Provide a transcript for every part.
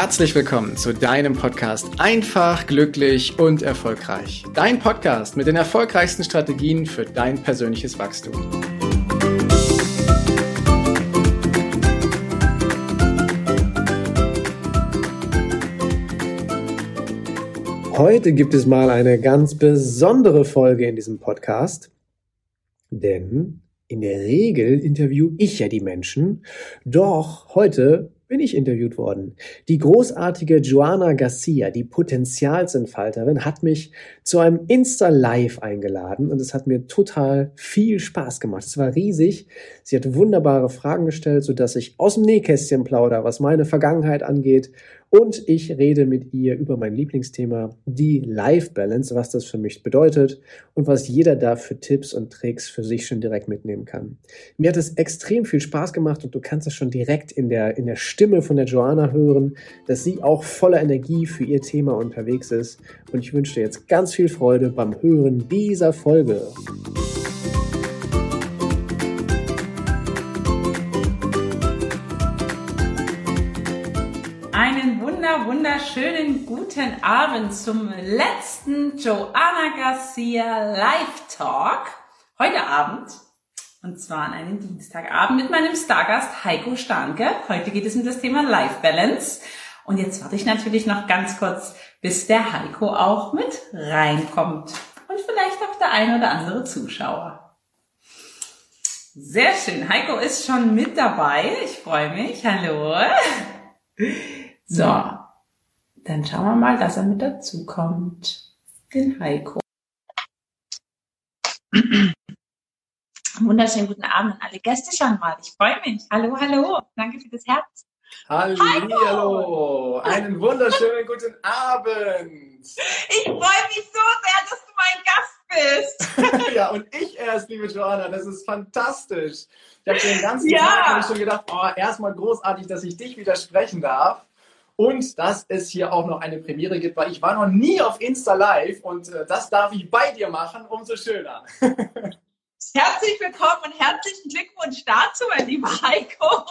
herzlich willkommen zu deinem Podcast Einfach, glücklich und erfolgreich. Dein Podcast mit den erfolgreichsten Strategien für dein persönliches Wachstum. Heute gibt es mal eine ganz besondere Folge in diesem Podcast, denn in der Regel interview ich ja die Menschen, doch heute bin ich interviewt worden. Die großartige Joana Garcia, die Potenzialsentfalterin, hat mich zu einem Insta-Live eingeladen und es hat mir total viel Spaß gemacht. Es war riesig. Sie hat wunderbare Fragen gestellt, sodass ich aus dem Nähkästchen plauder, was meine Vergangenheit angeht und ich rede mit ihr über mein Lieblingsthema, die Life Balance, was das für mich bedeutet und was jeder da für Tipps und Tricks für sich schon direkt mitnehmen kann. Mir hat es extrem viel Spaß gemacht und du kannst es schon direkt in der, in der Stimme von der Joanna hören, dass sie auch voller Energie für ihr Thema unterwegs ist. Und ich wünsche dir jetzt ganz viel Freude beim Hören dieser Folge. wunder, wunderschönen guten Abend zum letzten Joanna Garcia Live Talk. Heute Abend. Und zwar an einem Dienstagabend mit meinem Stargast Heiko Starnke. Heute geht es um das Thema Life Balance. Und jetzt warte ich natürlich noch ganz kurz, bis der Heiko auch mit reinkommt. Und vielleicht auch der ein oder andere Zuschauer. Sehr schön. Heiko ist schon mit dabei. Ich freue mich. Hallo. So, dann schauen wir mal, dass er mit dazu kommt. Den Heiko. Wunderschönen guten Abend an alle Gäste schon mal. Ich freue mich. Hallo, hallo. Danke für das Herz. Hallo. Einen wunderschönen guten Abend. Ich freue mich so sehr, dass du mein Gast bist. ja, und ich erst, liebe Joanna. Das ist fantastisch. Ich habe den ganzen ja. Tag schon gedacht, oh, erstmal großartig, dass ich dich widersprechen darf und dass es hier auch noch eine Premiere gibt, weil ich war noch nie auf Insta Live und äh, das darf ich bei dir machen, umso schöner. Herzlich willkommen und herzlichen Glückwunsch dazu, mein lieber Heiko.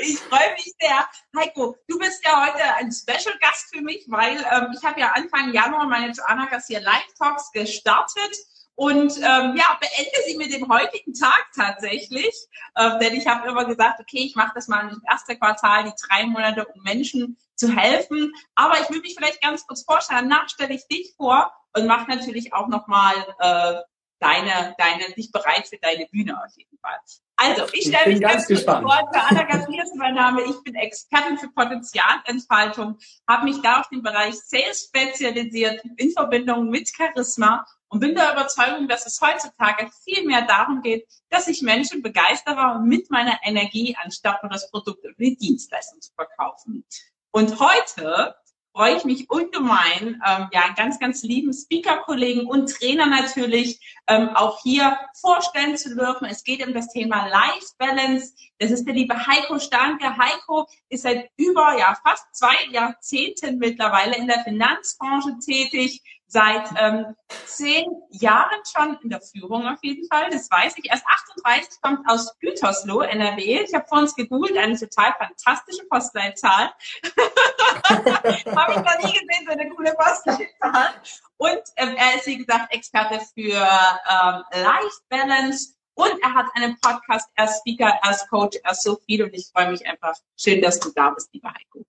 ich freue mich sehr. Heiko, du bist ja heute ein Special Gast für mich, weil ähm, ich habe ja Anfang Januar meine Joanna Garcia Live Talks gestartet und ähm, ja, beende sie mit dem heutigen Tag tatsächlich. Ähm, denn ich habe immer gesagt, okay, ich mache das mal im ersten Quartal, die drei Monate, um Menschen zu helfen. Aber ich will mich vielleicht ganz kurz vorstellen. Danach stelle ich dich vor und mache natürlich auch nochmal äh, deine, deine, dich bereit für deine Bühne auf jeden Fall. Also, ich stelle mich ganz, gespannt. vor. Anna ist mein Name. Ich bin Expertin für Potenzialentfaltung, habe mich da auf den Bereich Sales spezialisiert in Verbindung mit Charisma und bin der Überzeugung, dass es heutzutage viel mehr darum geht, dass ich Menschen begeistere mit meiner Energie, anstatt nur das Produkt oder die Dienstleistung zu verkaufen. Und heute freue ich mich ungemein, ähm, ja, ganz, ganz lieben Speaker-Kollegen und Trainer natürlich ähm, auch hier vorstellen zu dürfen. Es geht um das Thema Life Balance. Das ist der liebe Heiko Stanke. Heiko ist seit über, ja, fast zwei Jahrzehnten mittlerweile in der Finanzbranche tätig, seit ähm, zehn Jahren schon in der Führung auf jeden Fall. Das weiß ich. Erst 38 kommt aus Gütersloh, NRW. Ich habe vor uns gegoogelt, eine total fantastische Postleitzahl. habe ich noch nie gesehen, so eine coole Postleitzahl. Und ähm, er ist, wie gesagt, Experte für ähm, Life Balance. Und er hat einen Podcast, ist Speaker, er ist Coach, ist so viel. Und ich freue mich einfach. Schön, dass du da bist, lieber Heiko.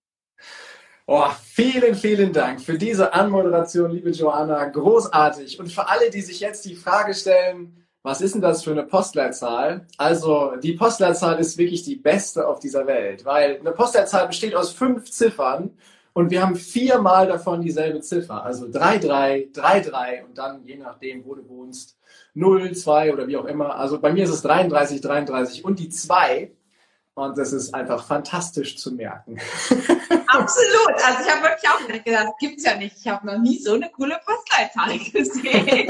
Oh, vielen, vielen Dank für diese Anmoderation, liebe Joanna. Großartig. Und für alle, die sich jetzt die Frage stellen, was ist denn das für eine Postleitzahl? Also, die Postleitzahl ist wirklich die beste auf dieser Welt, weil eine Postleitzahl besteht aus fünf Ziffern und wir haben viermal davon dieselbe Ziffer. Also 33, 33 und dann, je nachdem, wo du wohnst, 0, 2 oder wie auch immer. Also bei mir ist es 33, 33 und die 2 und das ist einfach fantastisch zu merken. Absolut. Also ich habe wirklich auch gedacht, das gibt es ja nicht. Ich habe noch nie so eine coole Postleitzahl gesehen.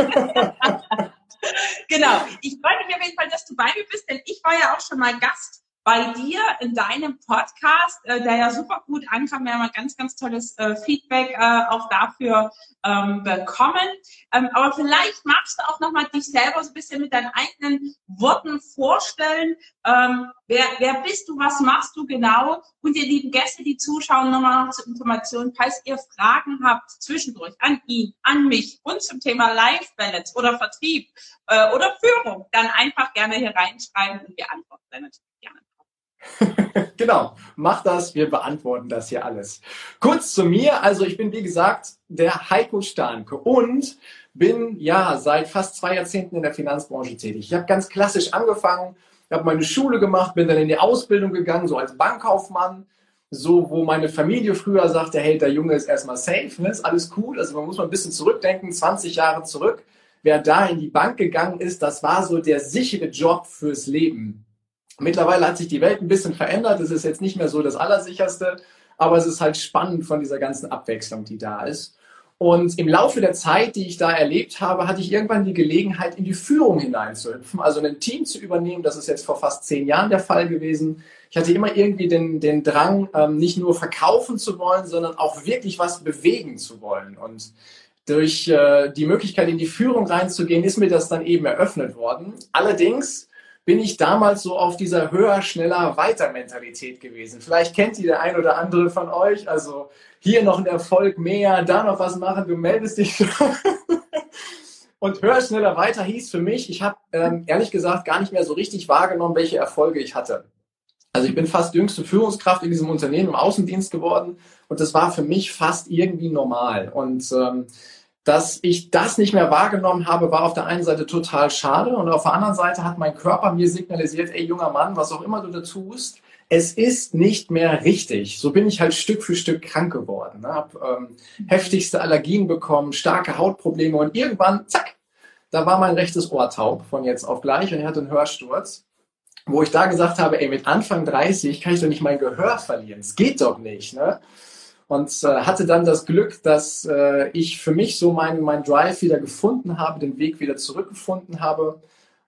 genau. Ich freue mich auf jeden Fall, dass du bei mir bist, denn ich war ja auch schon mal Gast bei dir in deinem Podcast, äh, der ja super gut ankam. Wir haben ein ganz, ganz tolles äh, Feedback äh, auch dafür ähm, bekommen. Ähm, aber vielleicht magst du auch nochmal dich selber so ein bisschen mit deinen eigenen Worten vorstellen. Ähm, wer, wer bist du, was machst du genau? Und ihr lieben Gäste, die zuschauen, nochmal noch zur Information, falls ihr Fragen habt zwischendurch an ihn, an mich und zum Thema Life Balance oder Vertrieb äh, oder Führung, dann einfach gerne hier reinschreiben und wir antworten natürlich. genau, mach das, wir beantworten das hier alles. Kurz zu mir, also ich bin wie gesagt der Heiko Starnke und bin ja seit fast zwei Jahrzehnten in der Finanzbranche tätig. Ich habe ganz klassisch angefangen, habe meine Schule gemacht, bin dann in die Ausbildung gegangen, so als Bankkaufmann, so wo meine Familie früher sagte, hey, der Junge ist erstmal safe, ne? ist alles cool. Also man muss mal ein bisschen zurückdenken, 20 Jahre zurück. Wer da in die Bank gegangen ist, das war so der sichere Job fürs Leben Mittlerweile hat sich die Welt ein bisschen verändert. Es ist jetzt nicht mehr so das Allersicherste, aber es ist halt spannend von dieser ganzen Abwechslung, die da ist. Und im Laufe der Zeit, die ich da erlebt habe, hatte ich irgendwann die Gelegenheit, in die Führung hineinzuhüpfen, also ein Team zu übernehmen. Das ist jetzt vor fast zehn Jahren der Fall gewesen. Ich hatte immer irgendwie den, den Drang, ähm, nicht nur verkaufen zu wollen, sondern auch wirklich was bewegen zu wollen. Und durch äh, die Möglichkeit, in die Führung reinzugehen, ist mir das dann eben eröffnet worden. Allerdings bin ich damals so auf dieser höher, schneller, weiter Mentalität gewesen. Vielleicht kennt die der ein oder andere von euch. Also hier noch ein Erfolg mehr, da noch was machen, du meldest dich. Und höher, schneller, weiter hieß für mich, ich habe ähm, ehrlich gesagt gar nicht mehr so richtig wahrgenommen, welche Erfolge ich hatte. Also ich bin fast jüngste Führungskraft in diesem Unternehmen im Außendienst geworden und das war für mich fast irgendwie normal. Und ähm, dass ich das nicht mehr wahrgenommen habe, war auf der einen Seite total schade und auf der anderen Seite hat mein Körper mir signalisiert, ey junger Mann, was auch immer du da tust, es ist nicht mehr richtig. So bin ich halt Stück für Stück krank geworden. Ne? Hab ähm, heftigste Allergien bekommen, starke Hautprobleme und irgendwann, zack, da war mein rechtes Ohr taub von jetzt auf gleich und ich hatte einen Hörsturz, wo ich da gesagt habe, ey, mit Anfang 30 kann ich doch nicht mein Gehör verlieren. Es geht doch nicht. Ne? Und äh, hatte dann das Glück, dass äh, ich für mich so meinen mein Drive wieder gefunden habe, den Weg wieder zurückgefunden habe,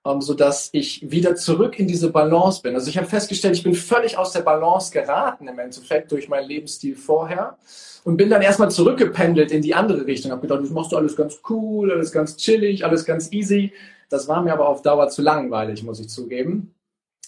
ähm, so dass ich wieder zurück in diese Balance bin. Also ich habe festgestellt, ich bin völlig aus der Balance geraten im Endeffekt durch meinen Lebensstil vorher und bin dann erstmal zurückgependelt in die andere Richtung. Habe gedacht, das machst du alles ganz cool, alles ganz chillig, alles ganz easy. Das war mir aber auf Dauer zu langweilig, muss ich zugeben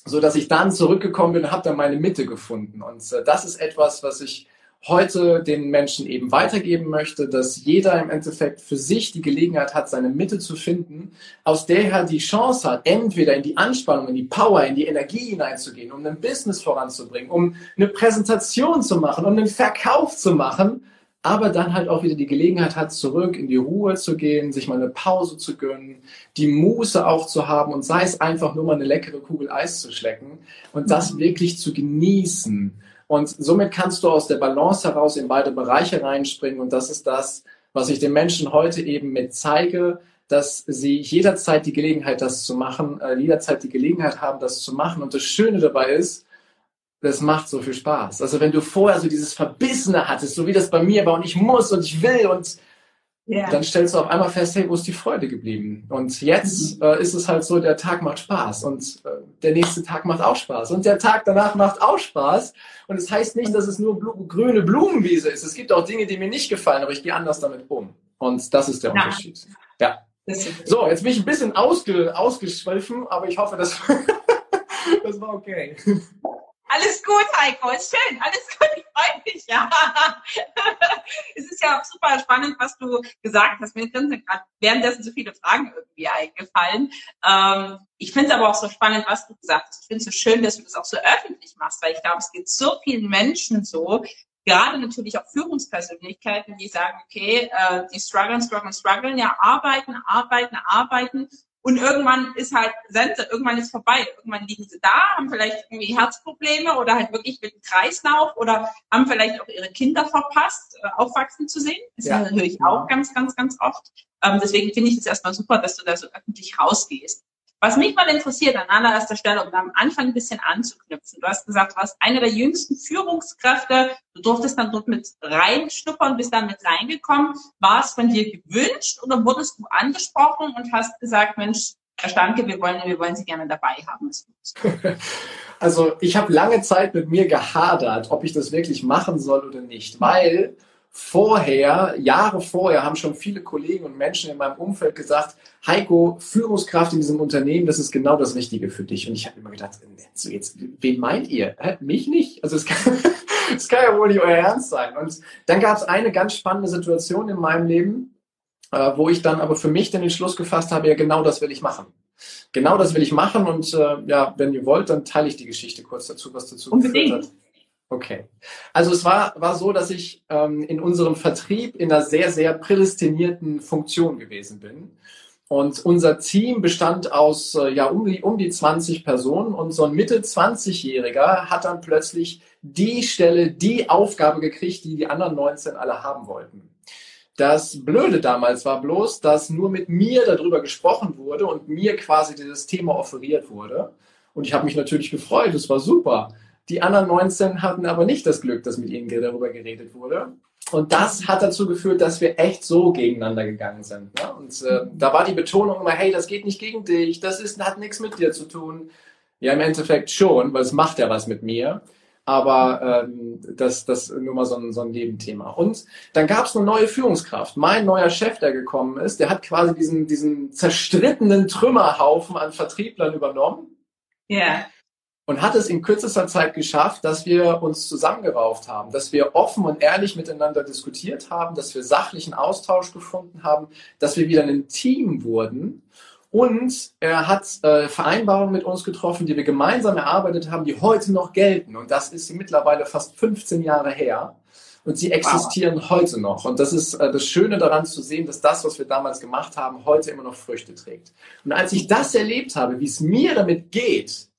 so dass ich dann zurückgekommen bin und habe dann meine Mitte gefunden. Und äh, das ist etwas, was ich heute den Menschen eben weitergeben möchte, dass jeder im Endeffekt für sich die Gelegenheit hat, seine Mitte zu finden, aus der er die Chance hat, entweder in die Anspannung, in die Power, in die Energie hineinzugehen, um ein Business voranzubringen, um eine Präsentation zu machen, um einen Verkauf zu machen, aber dann halt auch wieder die Gelegenheit hat, zurück in die Ruhe zu gehen, sich mal eine Pause zu gönnen, die Muße auch zu haben und sei es einfach nur mal eine leckere Kugel Eis zu schlecken und das mhm. wirklich zu genießen. Und somit kannst du aus der Balance heraus in beide Bereiche reinspringen. Und das ist das, was ich den Menschen heute eben mit zeige, dass sie jederzeit die Gelegenheit, das zu machen, äh, jederzeit die Gelegenheit haben, das zu machen. Und das Schöne dabei ist, das macht so viel Spaß. Also wenn du vorher so dieses Verbissene hattest, so wie das bei mir war und ich muss und ich will und Yeah. Dann stellst du auf einmal fest, hey, wo ist die Freude geblieben? Und jetzt mhm. äh, ist es halt so, der Tag macht Spaß und äh, der nächste Tag macht auch Spaß und der Tag danach macht auch Spaß. Und es das heißt nicht, dass es nur blu grüne Blumenwiese ist. Es gibt auch Dinge, die mir nicht gefallen, aber ich gehe anders damit um. Und das ist der ja. Unterschied. Ja. So, jetzt bin ich ein bisschen ausge ausgeschwiffen, aber ich hoffe, das, das war okay. Alles gut, Heiko, ist schön, alles gut, ich freue mich, ja. es ist ja super spannend, was du gesagt hast. Mir sind gerade währenddessen so viele Fragen irgendwie eingefallen. Ähm, ich finde es aber auch so spannend, was du gesagt hast. Ich finde es so schön, dass du das auch so öffentlich machst, weil ich glaube, es geht so vielen Menschen so, gerade natürlich auch Führungspersönlichkeiten, die sagen, okay, äh, die strugglen, strugglen, strugglen, ja, arbeiten, arbeiten, arbeiten und irgendwann ist halt Sense, irgendwann ist vorbei. Irgendwann liegen sie da, haben vielleicht irgendwie Herzprobleme oder halt wirklich mit dem Kreislauf oder haben vielleicht auch ihre Kinder verpasst, äh, aufwachsen zu sehen. Das ja. höre ich auch ganz, ganz, ganz oft. Ähm, deswegen finde ich es erstmal super, dass du da so öffentlich rausgehst. Was mich mal interessiert an allererster Stelle, um am Anfang ein bisschen anzuknüpfen. Du hast gesagt, du warst eine der jüngsten Führungskräfte. Du durftest dann dort mit reinschnuppern, bist dann mit reingekommen. War es von dir gewünscht oder wurdest du angesprochen und hast gesagt, Mensch, Herr Stanke, wir wollen, wir wollen Sie gerne dabei haben. Also ich habe lange Zeit mit mir gehadert, ob ich das wirklich machen soll oder nicht, weil vorher, Jahre vorher, haben schon viele Kollegen und Menschen in meinem Umfeld gesagt, Heiko, Führungskraft in diesem Unternehmen, das ist genau das Richtige für dich. Und ich habe immer gedacht, so jetzt, wen meint ihr? Hä? Mich nicht? Also es kann, das kann ja wohl nicht euer Ernst sein. Und dann gab es eine ganz spannende Situation in meinem Leben, äh, wo ich dann aber für mich den Entschluss gefasst habe, ja genau das will ich machen. Genau das will ich machen und äh, ja, wenn ihr wollt, dann teile ich die Geschichte kurz dazu, was dazu Unbedingt. geführt hat. Okay. Also es war, war so, dass ich ähm, in unserem Vertrieb in einer sehr, sehr prädestinierten Funktion gewesen bin. Und unser Team bestand aus äh, ja um die, um die 20 Personen und so ein Mitte 20-Jähriger hat dann plötzlich die Stelle, die Aufgabe gekriegt, die die anderen 19 alle haben wollten. Das Blöde damals war bloß, dass nur mit mir darüber gesprochen wurde und mir quasi dieses Thema offeriert wurde. Und ich habe mich natürlich gefreut, es war super. Die anderen 19 hatten aber nicht das Glück, dass mit ihnen darüber geredet wurde. Und das hat dazu geführt, dass wir echt so gegeneinander gegangen sind. Ne? Und äh, da war die Betonung immer, hey, das geht nicht gegen dich, das ist, hat nichts mit dir zu tun. Ja, im Endeffekt schon, weil es macht ja was mit mir. Aber ähm, das, das nur mal so ein, so ein Nebenthema. Und dann gab es eine neue Führungskraft. Mein neuer Chef, der gekommen ist, der hat quasi diesen, diesen zerstrittenen Trümmerhaufen an Vertrieblern übernommen. Ja. Yeah und hat es in kürzester Zeit geschafft, dass wir uns zusammengerauft haben, dass wir offen und ehrlich miteinander diskutiert haben, dass wir sachlichen Austausch gefunden haben, dass wir wieder ein Team wurden. Und er hat äh, Vereinbarungen mit uns getroffen, die wir gemeinsam erarbeitet haben, die heute noch gelten. Und das ist mittlerweile fast 15 Jahre her. Und sie existieren wow. heute noch. Und das ist äh, das Schöne daran zu sehen, dass das, was wir damals gemacht haben, heute immer noch Früchte trägt. Und als ich das erlebt habe, wie es mir damit geht,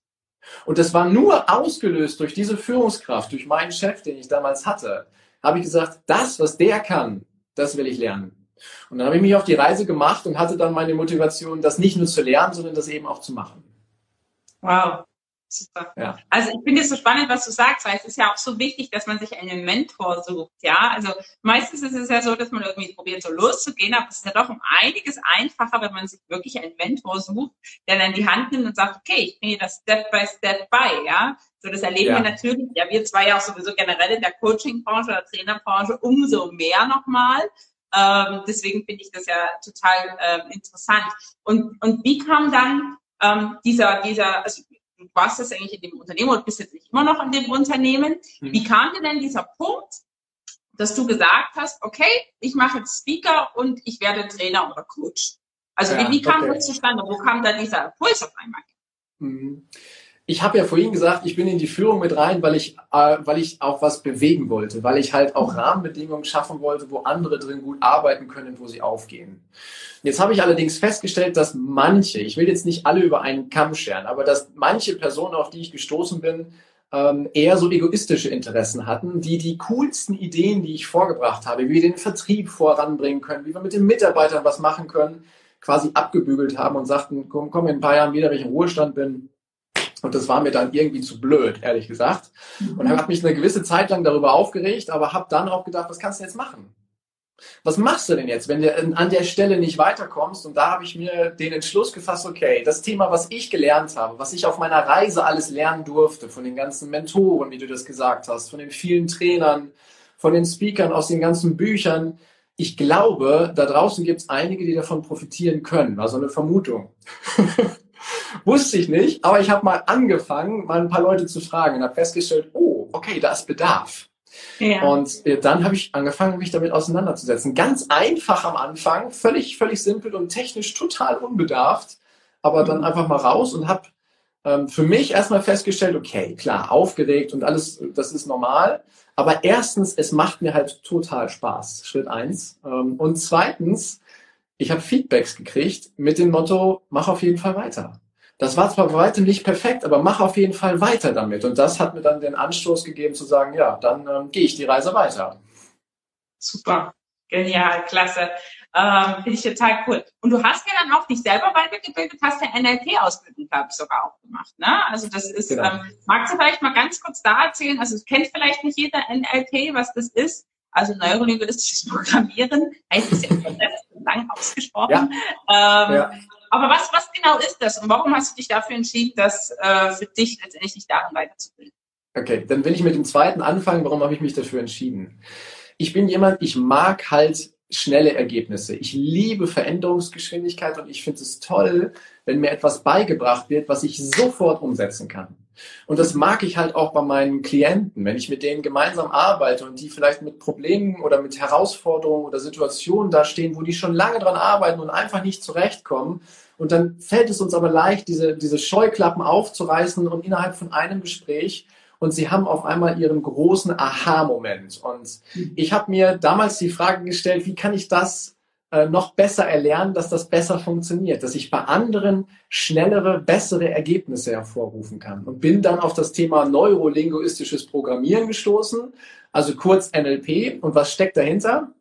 und das war nur ausgelöst durch diese Führungskraft, durch meinen Chef, den ich damals hatte, habe ich gesagt, das, was der kann, das will ich lernen. Und dann habe ich mich auf die Reise gemacht und hatte dann meine Motivation, das nicht nur zu lernen, sondern das eben auch zu machen. Wow. Super. Ja. Also ich finde es so spannend, was du sagst, weil es ist ja auch so wichtig, dass man sich einen Mentor sucht. Ja, also meistens ist es ja so, dass man irgendwie probiert, so loszugehen, aber es ist ja doch um einiges einfacher, wenn man sich wirklich einen Mentor sucht, der dann die Hand nimmt und sagt, okay, ich bringe das Step by Step bei. Ja, so das erleben ja. wir natürlich. Ja, wir zwei ja auch sowieso generell in der Coaching-Branche oder Trainerbranche umso mehr nochmal. Ähm, deswegen finde ich das ja total ähm, interessant. Und, und wie kam dann ähm, dieser, dieser, also du warst jetzt eigentlich in dem Unternehmen und bist jetzt nicht immer noch in dem Unternehmen. Mhm. Wie kam dir denn dieser Punkt, dass du gesagt hast, okay, ich mache jetzt Speaker und ich werde Trainer oder Coach? Also ja, wie, wie, kam okay. das zustande? Wo kam da dieser Impuls auf einmal? Mhm ich habe ja vorhin gesagt, ich bin in die Führung mit rein, weil ich, äh, weil ich auch was bewegen wollte, weil ich halt auch Rahmenbedingungen schaffen wollte, wo andere drin gut arbeiten können, wo sie aufgehen. Jetzt habe ich allerdings festgestellt, dass manche, ich will jetzt nicht alle über einen Kamm scheren, aber dass manche Personen, auf die ich gestoßen bin, ähm, eher so egoistische Interessen hatten, die die coolsten Ideen, die ich vorgebracht habe, wie wir den Vertrieb voranbringen können, wie wir mit den Mitarbeitern was machen können, quasi abgebügelt haben und sagten, komm, komm in ein paar Jahren wieder, wenn ich im Ruhestand bin, und das war mir dann irgendwie zu blöd, ehrlich gesagt. Und habe mich eine gewisse Zeit lang darüber aufgeregt, aber habe dann auch gedacht, was kannst du jetzt machen? Was machst du denn jetzt, wenn du an der Stelle nicht weiterkommst? Und da habe ich mir den Entschluss gefasst, okay, das Thema, was ich gelernt habe, was ich auf meiner Reise alles lernen durfte, von den ganzen Mentoren, wie du das gesagt hast, von den vielen Trainern, von den Speakern aus den ganzen Büchern, ich glaube, da draußen gibt es einige, die davon profitieren können. Also eine Vermutung. Wusste ich nicht, aber ich habe mal angefangen, mal ein paar Leute zu fragen und habe festgestellt, oh, okay, da ist Bedarf. Ja. Und äh, dann habe ich angefangen, mich damit auseinanderzusetzen. Ganz einfach am Anfang, völlig, völlig simpel und technisch total unbedarft, aber dann mhm. einfach mal raus und habe ähm, für mich erstmal festgestellt, okay, klar, aufgeregt und alles, das ist normal. Aber erstens, es macht mir halt total Spaß, Schritt eins. Ähm, und zweitens, ich habe Feedbacks gekriegt mit dem Motto, mach auf jeden Fall weiter. Das war zwar bei weitem nicht perfekt, aber mach auf jeden Fall weiter damit. Und das hat mir dann den Anstoß gegeben zu sagen, ja, dann ähm, gehe ich die Reise weiter. Super, genial, klasse. Ähm, Finde ich total cool. Und du hast ja dann auch dich selber weitergebildet, hast ja NLP-Ausbildung, glaube ich, sogar auch gemacht. Ne? Also das ist, genau. ähm, magst du vielleicht mal ganz kurz da erzählen? Also es kennt vielleicht nicht jeder NLP, was das ist. Also neurolinguistisches Programmieren heißt es ja lang ausgesprochen. Ja. Ähm, ja. Aber was, was genau ist das und warum hast du dich dafür entschieden, das äh, für dich letztendlich nicht darin weiterzubilden? Okay, dann will ich mit dem zweiten anfangen. Warum habe ich mich dafür entschieden? Ich bin jemand, ich mag halt schnelle Ergebnisse. Ich liebe Veränderungsgeschwindigkeit und ich finde es toll, wenn mir etwas beigebracht wird, was ich sofort umsetzen kann. Und das mag ich halt auch bei meinen Klienten, wenn ich mit denen gemeinsam arbeite und die vielleicht mit Problemen oder mit Herausforderungen oder Situationen da stehen, wo die schon lange dran arbeiten und einfach nicht zurechtkommen. Und dann fällt es uns aber leicht, diese, diese Scheuklappen aufzureißen und innerhalb von einem Gespräch und sie haben auf einmal ihren großen Aha-Moment. Und ich habe mir damals die Frage gestellt, wie kann ich das äh, noch besser erlernen, dass das besser funktioniert, dass ich bei anderen schnellere, bessere Ergebnisse hervorrufen kann. Und bin dann auf das Thema neurolinguistisches Programmieren gestoßen, also kurz NLP. Und was steckt dahinter?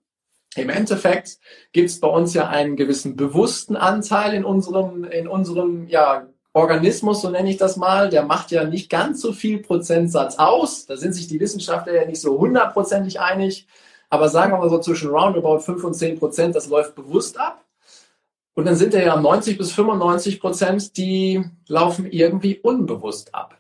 Im Endeffekt gibt es bei uns ja einen gewissen bewussten Anteil in unserem, in unserem ja, Organismus, so nenne ich das mal, der macht ja nicht ganz so viel Prozentsatz aus. Da sind sich die Wissenschaftler ja nicht so hundertprozentig einig. Aber sagen wir mal so zwischen roundabout 5 und 10 Prozent, das läuft bewusst ab. Und dann sind ja 90 bis 95 Prozent, die laufen irgendwie unbewusst ab.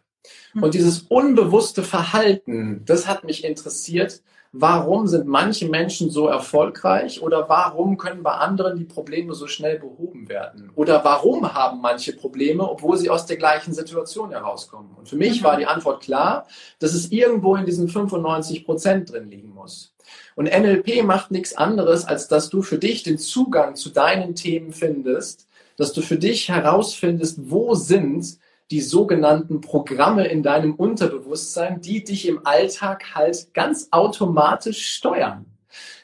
Und hm. dieses unbewusste Verhalten, das hat mich interessiert. Warum sind manche Menschen so erfolgreich oder warum können bei anderen die Probleme so schnell behoben werden? Oder warum haben manche Probleme, obwohl sie aus der gleichen Situation herauskommen? Und für mich mhm. war die Antwort klar, dass es irgendwo in diesen 95 Prozent drin liegen muss. Und NLP macht nichts anderes, als dass du für dich den Zugang zu deinen Themen findest, dass du für dich herausfindest, wo sind die sogenannten Programme in deinem Unterbewusstsein, die dich im Alltag halt ganz automatisch steuern.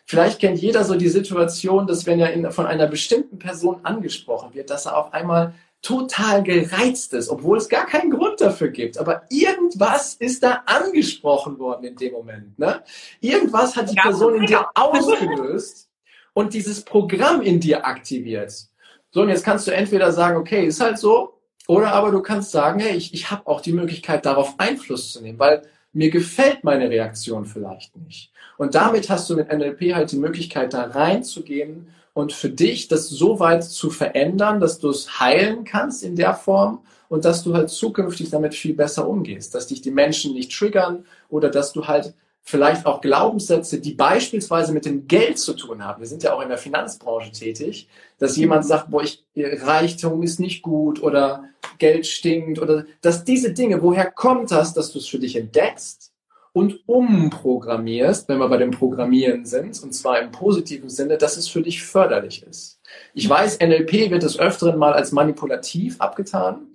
Vielleicht kennt jeder so die Situation, dass wenn er in, von einer bestimmten Person angesprochen wird, dass er auf einmal total gereizt ist, obwohl es gar keinen Grund dafür gibt. Aber irgendwas ist da angesprochen worden in dem Moment. Ne? Irgendwas hat die Person in dir ausgelöst und dieses Programm in dir aktiviert. So, und jetzt kannst du entweder sagen, okay, ist halt so, oder aber du kannst sagen, hey, ich, ich habe auch die Möglichkeit, darauf Einfluss zu nehmen, weil mir gefällt meine Reaktion vielleicht nicht. Und damit hast du mit NLP halt die Möglichkeit, da reinzugehen und für dich das so weit zu verändern, dass du es heilen kannst in der Form und dass du halt zukünftig damit viel besser umgehst, dass dich die Menschen nicht triggern oder dass du halt vielleicht auch Glaubenssätze, die beispielsweise mit dem Geld zu tun haben. Wir sind ja auch in der Finanzbranche tätig, dass jemand sagt, boah, ich, Reichtum ist nicht gut oder Geld stinkt oder dass diese Dinge, woher kommt das, dass du es für dich entdeckst und umprogrammierst, wenn wir bei dem Programmieren sind, und zwar im positiven Sinne, dass es für dich förderlich ist. Ich weiß, NLP wird des Öfteren mal als manipulativ abgetan.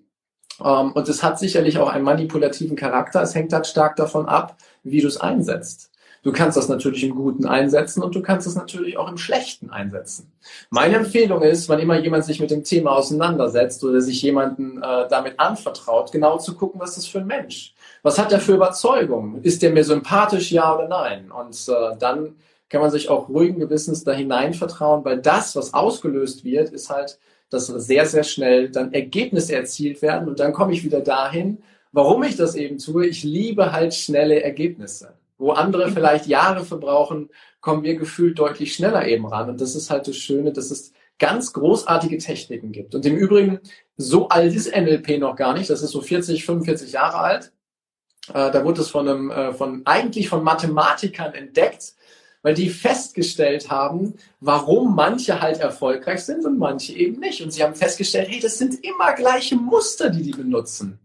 Ähm, und es hat sicherlich auch einen manipulativen Charakter. Es hängt halt stark davon ab, wie du es einsetzt. Du kannst das natürlich im Guten einsetzen und du kannst es natürlich auch im Schlechten einsetzen. Meine Empfehlung ist, wann immer jemand sich mit dem Thema auseinandersetzt oder sich jemanden äh, damit anvertraut, genau zu gucken, was ist für ein Mensch. Was hat er für Überzeugungen? Ist der mir sympathisch, ja oder nein? Und äh, dann kann man sich auch ruhigen Gewissens da hinein vertrauen, weil das, was ausgelöst wird, ist halt, dass sehr, sehr schnell dann Ergebnisse erzielt werden. Und dann komme ich wieder dahin, warum ich das eben tue. Ich liebe halt schnelle Ergebnisse. Wo andere vielleicht Jahre verbrauchen, kommen wir gefühlt deutlich schneller eben ran. Und das ist halt das Schöne, dass es ganz großartige Techniken gibt. Und im Übrigen, so alt ist NLP noch gar nicht. Das ist so 40, 45 Jahre alt. Äh, da wurde es von einem, äh, von, eigentlich von Mathematikern entdeckt, weil die festgestellt haben, warum manche halt erfolgreich sind und manche eben nicht. Und sie haben festgestellt, hey, das sind immer gleiche Muster, die die benutzen.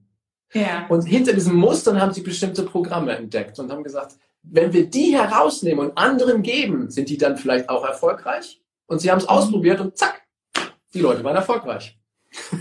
Ja. Und hinter diesen Mustern haben sie bestimmte Programme entdeckt und haben gesagt, wenn wir die herausnehmen und anderen geben, sind die dann vielleicht auch erfolgreich? Und sie haben es mhm. ausprobiert und zack, die Leute waren erfolgreich.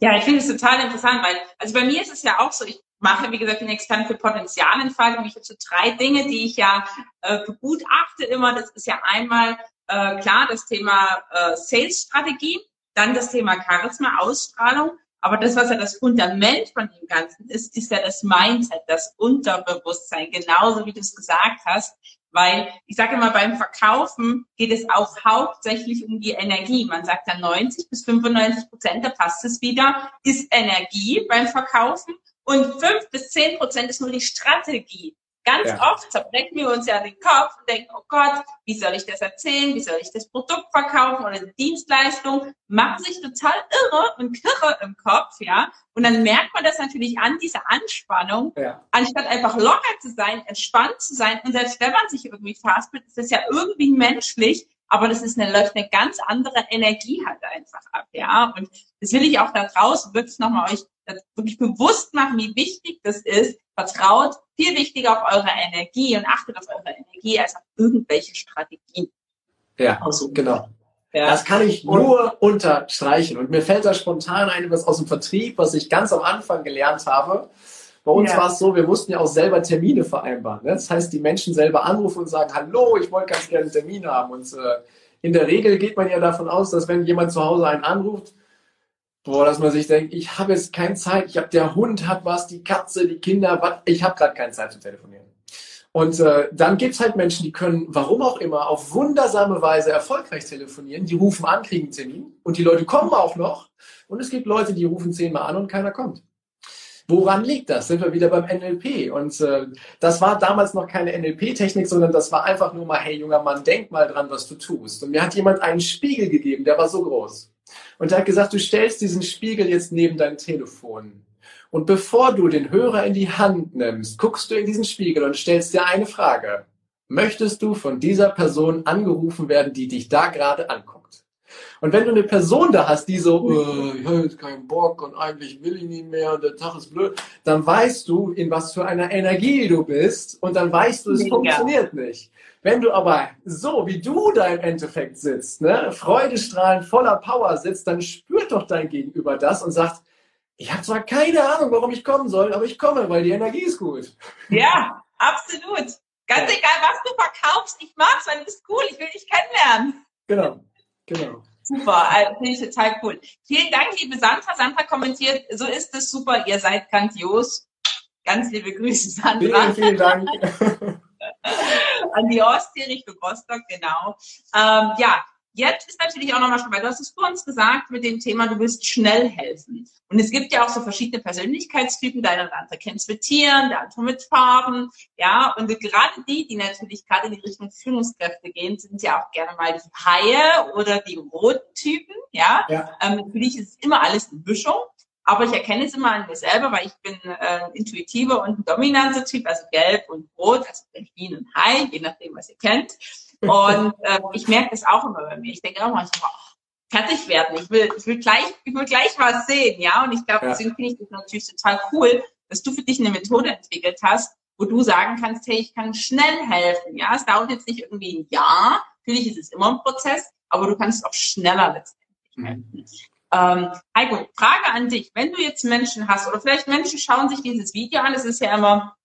Ja, ich finde es total interessant, weil, also bei mir ist es ja auch so, ich mache, wie gesagt, den Experten für Potenzialentfaltung. Ich habe so drei Dinge, die ich ja äh, begutachte immer. Das ist ja einmal äh, klar das Thema äh, Sales-Strategie, dann das Thema Charisma, Ausstrahlung aber das, was ja das Fundament von dem Ganzen ist, ist ja das Mindset, das Unterbewusstsein, genauso wie du es gesagt hast. Weil ich sage immer, beim Verkaufen geht es auch hauptsächlich um die Energie. Man sagt ja 90 bis 95 Prozent, da passt es wieder, ist Energie beim Verkaufen und 5 bis 10 Prozent ist nur die Strategie. Ganz Ja. oft zerbrechen wir uns ja den Kopf und denken, oh Gott, wie soll ich das erzählen? Wie soll ich das Produkt verkaufen oder die Dienstleistung? Machen sich total irre und kirre im Kopf, ja. Und dann merkt man das natürlich an dieser Anspannung, Ja. anstatt einfach locker zu sein, entspannt zu sein. Und selbst wenn man sich irgendwie verhaspelt, ist das ja irgendwie menschlich, aber das ist eine, läuft eine ganz andere Energie halt einfach ab, ja. Und das will ich auch da draußen wirklich nochmal euch das wirklich bewusst machen, wie wichtig das ist. Vertraut viel wichtiger auf eure Energie und achtet auf eure Energie als auf irgendwelche Strategien. Ja, Also, genau. Ja. Das kann ich nur unterstreichen. Und mir fällt da spontan ein, was aus dem Vertrieb, was ich ganz am Anfang gelernt habe. Bei uns Ja. war es so, wir mussten ja auch selber Termine vereinbaren. Ne? Das heißt, die Menschen selber anrufen und sagen, hallo, ich wollte ganz gerne einen Termin haben. Und äh, in der Regel geht man ja davon aus, dass wenn jemand zu Hause einen anruft, boah, dass man sich denkt, ich habe jetzt keine Zeit, ich habe der Hund hat was, die Katze, die Kinder, was, ich habe gerade keine Zeit zu telefonieren. Und äh, dann gibt's halt Menschen, die können, warum auch immer, auf wundersame Weise erfolgreich telefonieren. Die rufen an, kriegen einen Termin und die Leute kommen auch noch. Und es gibt Leute, die rufen zehnmal an und keiner kommt. Woran liegt das? Sind wir wieder beim NLP? Und äh, das war damals noch keine NLP-Technik, sondern das war einfach nur mal, hey junger Mann, denk mal dran, was du tust. Und mir hat jemand einen Spiegel gegeben, der war so groß. Und der hat gesagt, du stellst diesen Spiegel jetzt neben dein Telefon. Und bevor du den Hörer in die Hand nimmst, guckst du in diesen Spiegel und stellst dir eine Frage. Möchtest du von dieser Person angerufen werden, die dich da gerade anguckt? Und wenn du eine Person da hast, die so, äh, ich habe jetzt keinen Bock und eigentlich will ich nicht mehr und der Tag ist blöd, dann weißt du, in was für einer Energie du bist und dann weißt du, es Mega. funktioniert nicht. Wenn du aber so, wie du da im Endeffekt sitzt, ne, freudestrahlend, voller Power sitzt, dann spürt doch dein Gegenüber das und sagt, ich habe zwar keine Ahnung, warum ich kommen soll, aber ich komme, weil die Energie ist gut. Ja, absolut. Ganz egal, was du verkaufst, ich mag's, weil du bist cool, ich will dich kennenlernen. Genau, genau. Super, also finde ich total cool. Vielen Dank, liebe Sandra. Sandra kommentiert, so ist es super, ihr seid grandios. Ganz liebe Grüße, Sandra. Vielen, vielen Dank. An die Ostsee Richtung Rostock, genau. Ähm, ja, jetzt ist natürlich auch nochmal schon, weil du hast es vor uns gesagt mit dem Thema, du willst schnell helfen. Und es gibt ja auch so verschiedene Persönlichkeitstypen, der eine andere es mit Tieren, der andere mit Farben, ja, und gerade die, die natürlich gerade in die Richtung Führungskräfte gehen, sind ja auch gerne mal die Haie oder die roten Typen, ja. Ja. Ähm, natürlich ist es immer alles eine Mischung. Aber ich erkenne es immer an mir selber, weil ich bin äh, intuitiver und ein dominanter Typ, also gelb und rot, also Delfin und Hai, je nachdem, was ihr kennt. Und äh, ich merke das auch immer bei mir. Ich denke auch manchmal, oh, fertig werden. Ich will, ich will gleich, ich will gleich was sehen, ja. Und ich glaube, Ja. deswegen finde ich das natürlich total cool, dass du für dich eine Methode entwickelt hast, wo du sagen kannst, hey, ich kann schnell helfen, ja. Es dauert jetzt nicht irgendwie ein Jahr. Natürlich ist es immer ein Prozess, aber du kannst auch schneller letztendlich Mhm. helfen. Ähm, Heiko, Frage an dich. Wenn du jetzt Menschen hast, oder vielleicht Menschen schauen sich dieses Video an, es ist ja immer,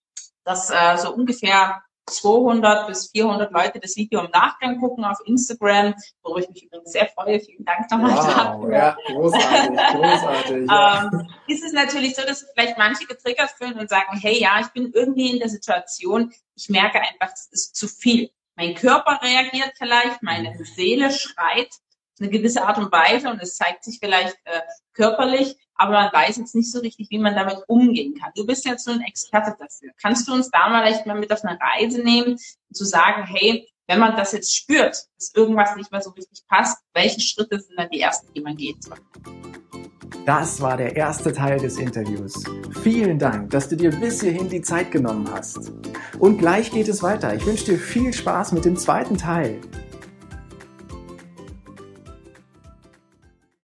dass äh, so ungefähr 200 bis 400 Leute das Video im Nachgang gucken auf Instagram, worüber ich mich übrigens sehr freue. Vielen Dank nochmal Wow, dafür. ja, großartig, großartig. Ja. Ähm, ist es natürlich so, dass vielleicht manche getriggert fühlen und sagen, hey, ja, ich bin irgendwie in der Situation, ich merke einfach, es ist zu viel. Mein Körper reagiert vielleicht, meine Seele schreit eine gewisse Art und Weise und es zeigt sich vielleicht äh, körperlich, aber man weiß jetzt nicht so richtig, wie man damit umgehen kann. Du bist jetzt so ein Experte dafür. Kannst du uns da mal vielleicht mal mit auf eine Reise nehmen, zu sagen, hey, wenn man das jetzt spürt, dass irgendwas nicht mehr so richtig passt, welche Schritte sind dann die ersten, die man gehen soll? Das war der erste Teil des Interviews. Vielen Dank, dass du dir bis hierhin die Zeit genommen hast. Und gleich geht es weiter. Ich wünsche dir viel Spaß mit dem zweiten Teil.